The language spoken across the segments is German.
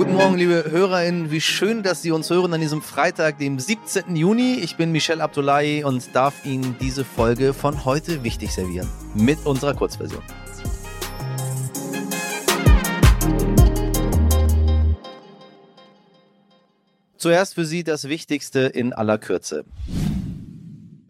Guten Morgen, liebe HörerInnen. Wie schön, dass Sie uns hören an diesem Freitag, dem 17. Juni. Ich bin Michel Abdullahi und darf Ihnen diese Folge von heute wichtig servieren. Mit unserer Kurzversion. Zuerst für Sie das Wichtigste in aller Kürze.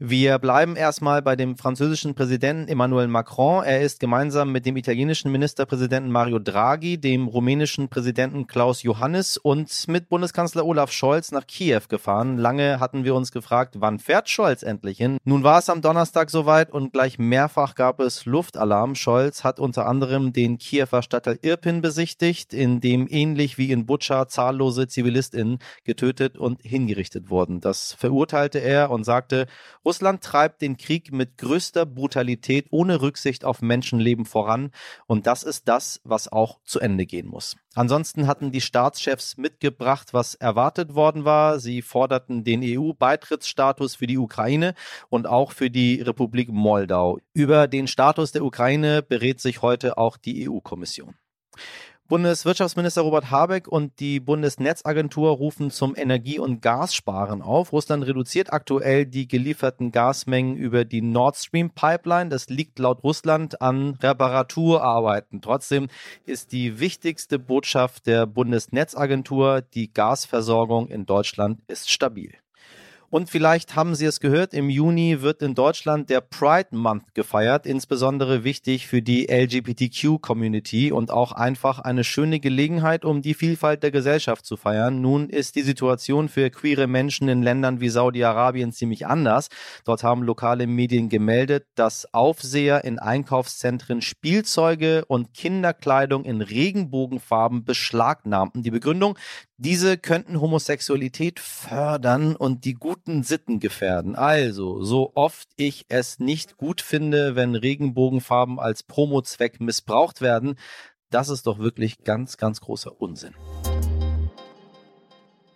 Wir bleiben erstmal bei dem französischen Präsidenten Emmanuel Macron. Er ist gemeinsam mit dem italienischen Ministerpräsidenten Mario Draghi, dem rumänischen Präsidenten Klaus Johannes und mit Bundeskanzler Olaf Scholz nach Kiew gefahren. Lange hatten wir uns gefragt, wann fährt Scholz endlich hin? Nun war es am Donnerstag soweit und gleich mehrfach gab es Luftalarm. Scholz hat unter anderem den Kiewer Stadtteil Irpin besichtigt, in dem ähnlich wie in Butscha zahllose ZivilistInnen getötet und hingerichtet wurden. Das verurteilte er und sagte, Russland treibt den Krieg mit größter Brutalität ohne Rücksicht auf Menschenleben voran und das ist das, was auch zu Ende gehen muss. Ansonsten hatten die Staatschefs mitgebracht, was erwartet worden war. Sie forderten den EU-Beitrittsstatus für die Ukraine und auch für die Republik Moldau. Über den Status der Ukraine berät sich heute auch die EU-Kommission. Bundeswirtschaftsminister Robert Habeck und die Bundesnetzagentur rufen zum Energie- und Gassparen auf. Russland reduziert aktuell die gelieferten Gasmengen über die Nord Stream Pipeline. Das liegt laut Russland an Reparaturarbeiten. Trotzdem ist die wichtigste Botschaft der Bundesnetzagentur, die Gasversorgung in Deutschland ist stabil. Und vielleicht haben Sie es gehört, im Juni wird in Deutschland der Pride Month gefeiert, insbesondere wichtig für die LGBTQ-Community und auch einfach eine schöne Gelegenheit, um die Vielfalt der Gesellschaft zu feiern. Nun ist die Situation für queere Menschen in Ländern wie Saudi-Arabien ziemlich anders. Dort haben lokale Medien gemeldet, dass Aufseher in Einkaufszentren Spielzeuge und Kinderkleidung in Regenbogenfarben beschlagnahmten. Die Begründung, diese könnten Homosexualität fördern und die guten Sitten gefährden. Also, so oft ich es nicht gut finde, wenn Regenbogenfarben als Promozweck missbraucht werden, das ist doch wirklich ganz, ganz großer Unsinn.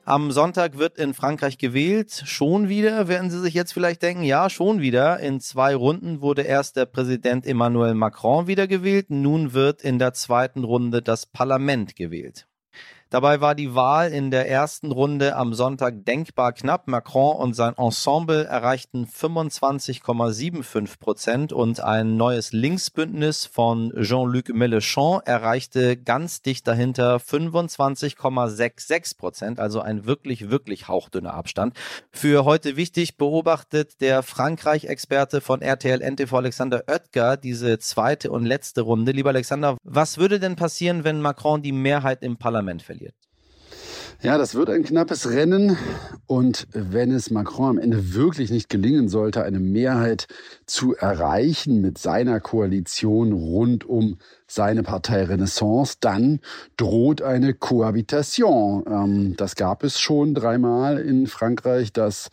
Am Sonntag wird in Frankreich gewählt. Schon wieder, werden Sie sich jetzt vielleicht denken, ja, schon wieder. In zwei Runden wurde erst der Präsident Emmanuel Macron wiedergewählt. Nun wird in der zweiten Runde das Parlament gewählt. Dabei war die Wahl in der ersten Runde am Sonntag denkbar knapp. Macron und sein Ensemble erreichten 25,75 Prozent und ein neues Linksbündnis von Jean-Luc Mélenchon erreichte ganz dicht dahinter 25,66 Prozent, also ein wirklich, wirklich hauchdünner Abstand. Für heute wichtig beobachtet der Frankreich-Experte von RTL NTV Alexander Oetker diese zweite und letzte Runde. Lieber Alexander, was würde denn passieren, wenn Macron die Mehrheit im Parlament verliert? Ja, das wird ein knappes Rennen. Und wenn es Macron am Ende wirklich nicht gelingen sollte, eine Mehrheit zu erreichen mit seiner Koalition rund um seine Partei Renaissance, dann droht eine Kohabitation. Ähm, das gab es schon dreimal in Frankreich, dass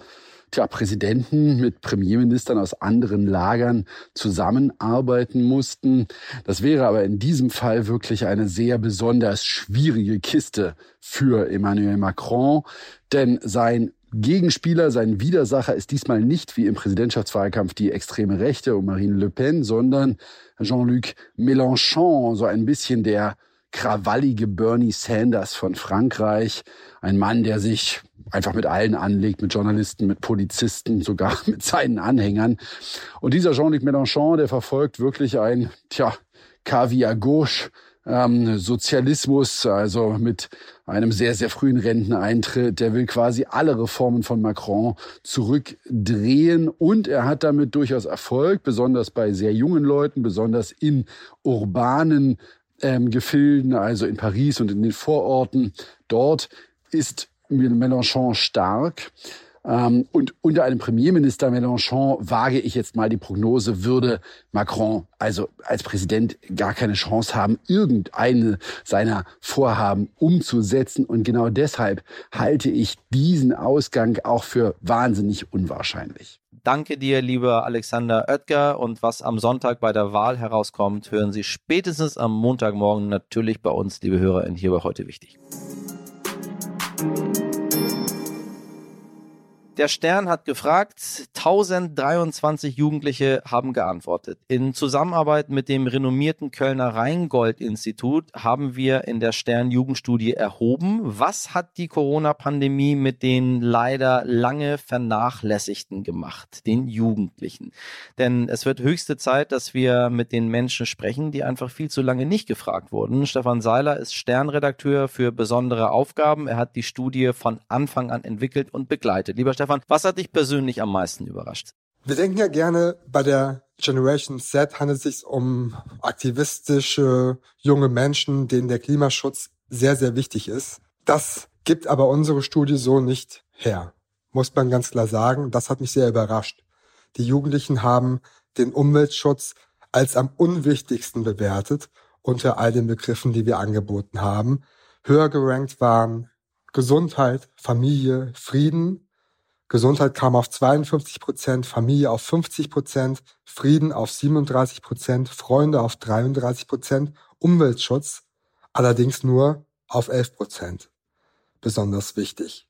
tja, Präsidenten mit Premierministern aus anderen Lagern zusammenarbeiten mussten. Das wäre aber in diesem Fall wirklich eine sehr besonders schwierige Kiste für Emmanuel Macron, denn sein Gegenspieler, sein Widersacher ist diesmal nicht wie im Präsidentschaftswahlkampf die extreme Rechte um Marine Le Pen, sondern Jean-Luc Mélenchon, so ein bisschen der krawallige Bernie Sanders von Frankreich. Ein Mann, der sich einfach mit allen anlegt, mit Journalisten, mit Polizisten, sogar mit seinen Anhängern. Und dieser Jean-Luc Mélenchon, der verfolgt wirklich ein, tja, Caviar gauche, ähm, Sozialismus, also mit einem sehr, sehr frühen Renteneintritt. Der will quasi alle Reformen von Macron zurückdrehen und er hat damit durchaus Erfolg, besonders bei sehr jungen Leuten, besonders in urbanen ähm, Gefilden, also in Paris und in den Vororten. Dort ist Mélenchon stark. Ähm, und unter einem Premierminister Mélenchon wage ich jetzt mal die Prognose, würde Macron also als Präsident gar keine Chance haben, irgendeine seiner Vorhaben umzusetzen. Und genau deshalb halte ich diesen Ausgang auch für wahnsinnig unwahrscheinlich. Danke dir, lieber Alexander Oetker. Und was am Sonntag bei der Wahl herauskommt, hören Sie spätestens am Montagmorgen natürlich bei uns, liebe HörerInnen, hier bei heute wichtig. Der Stern hat gefragt, 1023 Jugendliche haben geantwortet. In Zusammenarbeit mit dem renommierten Kölner Rheingold-Institut haben wir in der Stern Jugendstudie erhoben, was hat die Corona-Pandemie mit den leider lange vernachlässigten gemacht, den Jugendlichen. Denn es wird höchste Zeit, dass wir mit den Menschen sprechen, die einfach viel zu lange nicht gefragt wurden. Stefan Seiler ist Sternredakteur für besondere Aufgaben. Er hat die Studie von Anfang an entwickelt und begleitet. Lieber Stefan, was hat dich persönlich am meisten überrascht? Wir denken ja gerne, bei der Generation Z handelt es sich um aktivistische junge Menschen, denen der Klimaschutz sehr, sehr wichtig ist. Das gibt aber unsere Studie so nicht her, muss man ganz klar sagen. Das hat mich sehr überrascht. Die Jugendlichen haben den Umweltschutz als am unwichtigsten bewertet unter all den Begriffen, die wir angeboten haben. Höher gerankt waren Gesundheit, Familie, Frieden Gesundheit kam auf 52 Prozent, Familie auf 50 Prozent, Frieden auf 37 Prozent, Freunde auf 33 Prozent, Umweltschutz allerdings nur auf 11 Prozent. Besonders wichtig.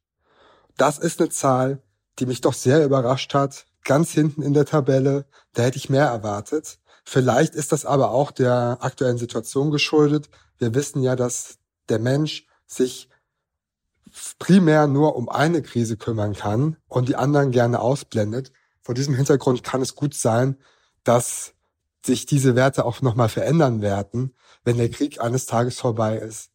Das ist eine Zahl, die mich doch sehr überrascht hat. Ganz hinten in der Tabelle, da hätte ich mehr erwartet. Vielleicht ist das aber auch der aktuellen Situation geschuldet. Wir wissen ja, dass der Mensch sich primär nur um eine Krise kümmern kann und die anderen gerne ausblendet. Vor diesem Hintergrund kann es gut sein, dass sich diese Werte auch nochmal verändern werden, wenn der Krieg eines Tages vorbei ist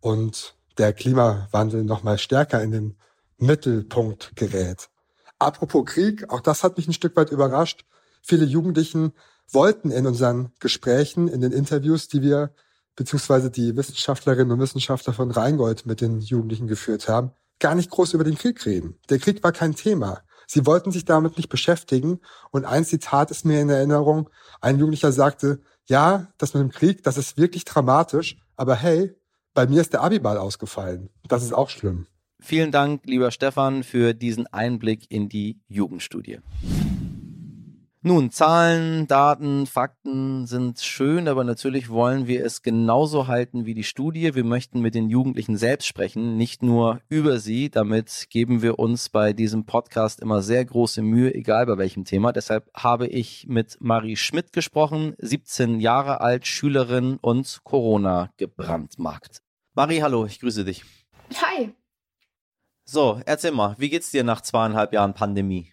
und der Klimawandel nochmal stärker in den Mittelpunkt gerät. Apropos Krieg, auch das hat mich ein Stück weit überrascht. Viele Jugendlichen wollten in unseren Gesprächen, in den Interviews, die wir beziehungsweise die Wissenschaftlerinnen und Wissenschaftler von Rheingold mit den Jugendlichen geführt haben, gar nicht groß über den Krieg reden. Der Krieg war kein Thema. Sie wollten sich damit nicht beschäftigen. Und ein Zitat ist mir in Erinnerung. Ein Jugendlicher sagte, ja, das mit dem Krieg, das ist wirklich dramatisch, aber hey, bei mir ist der Abiball ausgefallen. Das ist auch schlimm. Vielen Dank, lieber Stefan, für diesen Einblick in die Jugendstudie. Nun, Zahlen, Daten, Fakten sind schön, aber natürlich wollen wir es genauso halten wie die Studie. Wir möchten mit den Jugendlichen selbst sprechen, nicht nur über sie. Damit geben wir uns bei diesem Podcast immer sehr große Mühe, egal bei welchem Thema. Deshalb habe ich mit Marie Schmidt gesprochen, 17 Jahre alt, Schülerin und Corona gebrandmarkt. Marie, hallo, ich grüße dich. Hi. So, erzähl mal, wie geht's dir nach zweieinhalb Jahren Pandemie?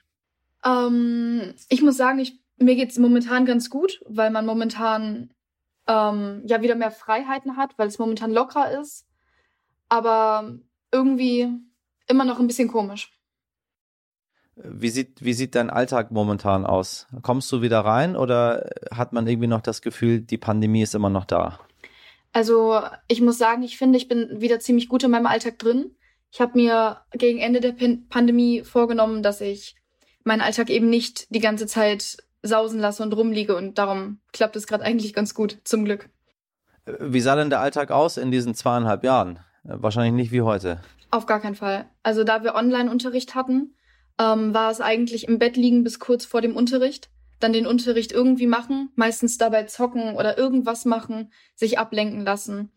Ähm, ich muss sagen, ich, mir geht's momentan ganz gut, weil man momentan ähm, ja wieder mehr Freiheiten hat, weil es momentan lockerer ist. Aber irgendwie immer noch ein bisschen komisch. Wie sieht, wie sieht dein Alltag momentan aus? Kommst du wieder rein oder hat man irgendwie noch das Gefühl, die Pandemie ist immer noch da? Also ich muss sagen, ich finde, ich bin wieder ziemlich gut in meinem Alltag drin. Ich habe mir gegen Ende der Pandemie vorgenommen, dass ich meinen Alltag eben nicht die ganze Zeit sausen lasse und rumliege und darum klappt es gerade eigentlich ganz gut, zum Glück. Wie sah denn der Alltag aus in diesen zweieinhalb Jahren? Wahrscheinlich nicht wie heute. Auf gar keinen Fall. Also da wir Online-Unterricht hatten, ähm, war es eigentlich im Bett liegen bis kurz vor dem Unterricht, dann den Unterricht irgendwie machen, meistens dabei zocken oder irgendwas machen, sich ablenken lassen.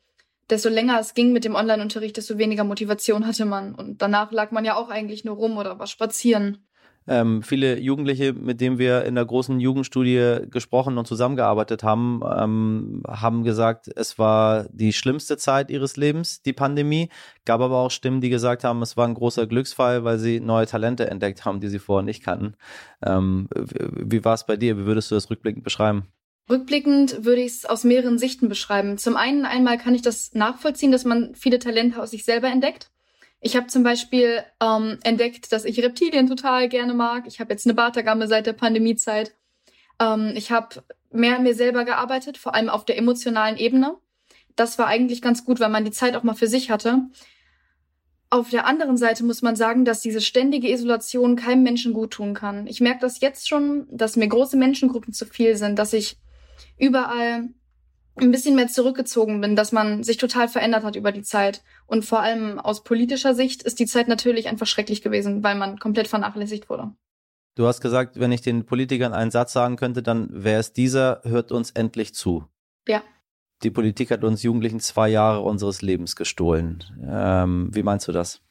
Desto länger es ging mit dem Online-Unterricht, desto weniger Motivation hatte man. Und danach lag man ja auch eigentlich nur rum oder war spazieren. Ähm, viele Jugendliche, mit denen wir in der großen Jugendstudie gesprochen und zusammengearbeitet haben, ähm, haben gesagt, es war die schlimmste Zeit ihres Lebens, die Pandemie. Gab aber auch Stimmen, die gesagt haben, es war ein großer Glücksfall, weil sie neue Talente entdeckt haben, die sie vorher nicht kannten. Ähm, wie war es bei dir? Wie würdest du das rückblickend beschreiben? Rückblickend würde ich es aus mehreren Sichten beschreiben. Zum einen einmal kann ich das nachvollziehen, dass man viele Talente aus sich selber entdeckt. Ich habe zum Beispiel ähm, entdeckt, dass ich Reptilien total gerne mag. Ich habe jetzt eine Bartagamme seit der Pandemiezeit. Ähm, ich habe mehr an mir selber gearbeitet, vor allem auf der emotionalen Ebene. Das war eigentlich ganz gut, weil man die Zeit auch mal für sich hatte. Auf der anderen Seite muss man sagen, dass diese ständige Isolation keinem Menschen gut tun kann. Ich merke das jetzt schon, dass mir große Menschengruppen zu viel sind, dass ich überall ein bisschen mehr zurückgezogen bin, dass man sich total verändert hat über die Zeit. Und vor allem aus politischer Sicht ist die Zeit natürlich einfach schrecklich gewesen, weil man komplett vernachlässigt wurde. Du hast gesagt, wenn ich den Politikern einen Satz sagen könnte, dann wäre es dieser, hört uns endlich zu. Ja. Die Politik hat uns Jugendlichen zwei Jahre unseres Lebens gestohlen. Ähm, wie meinst du das?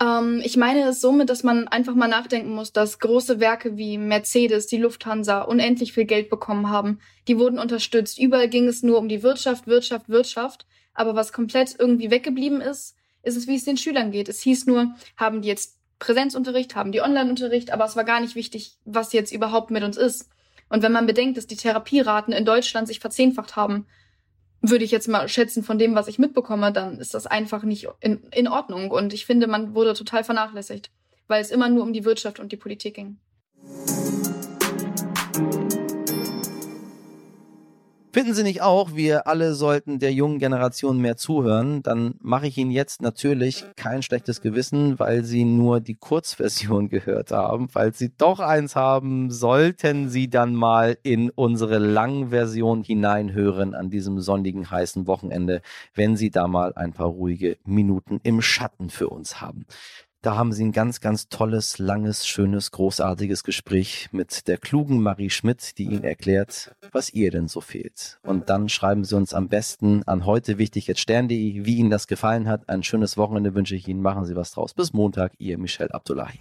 Ähm, ich meine es somit, dass man einfach mal nachdenken muss, dass große Werke wie Mercedes, die Lufthansa unendlich viel Geld bekommen haben. Die wurden unterstützt. Überall ging es nur um die Wirtschaft, Wirtschaft, Wirtschaft. Aber was komplett irgendwie weggeblieben ist, ist es, wie es den Schülern geht. Es hieß nur, haben die jetzt Präsenzunterricht, haben die Online-Unterricht, aber es war gar nicht wichtig, was jetzt überhaupt mit uns ist. Und wenn man bedenkt, dass die Therapieraten in Deutschland sich verzehnfacht haben, würde ich jetzt mal schätzen von dem, was ich mitbekomme, dann ist das einfach nicht in, in Ordnung. Und ich finde, man wurde total vernachlässigt, weil es immer nur um die Wirtschaft und die Politik ging. Finden Sie nicht auch, wir alle sollten der jungen Generation mehr zuhören? Dann mache ich Ihnen jetzt natürlich kein schlechtes Gewissen, weil Sie nur die Kurzversion gehört haben. Falls Sie doch eins haben, sollten Sie dann mal in unsere Langversion hineinhören an diesem sonnigen, heißen Wochenende, wenn Sie da mal ein paar ruhige Minuten im Schatten für uns haben. Da haben Sie ein ganz, ganz tolles, langes, schönes, großartiges Gespräch mit der klugen Marie Schmidt, die Ihnen erklärt, was ihr denn so fehlt. Und dann schreiben Sie uns am besten an heute wichtig jetzt stern.de, wie Ihnen das gefallen hat. Ein schönes Wochenende wünsche ich Ihnen. Machen Sie was draus. Bis Montag, Ihr Michel Abdullahi.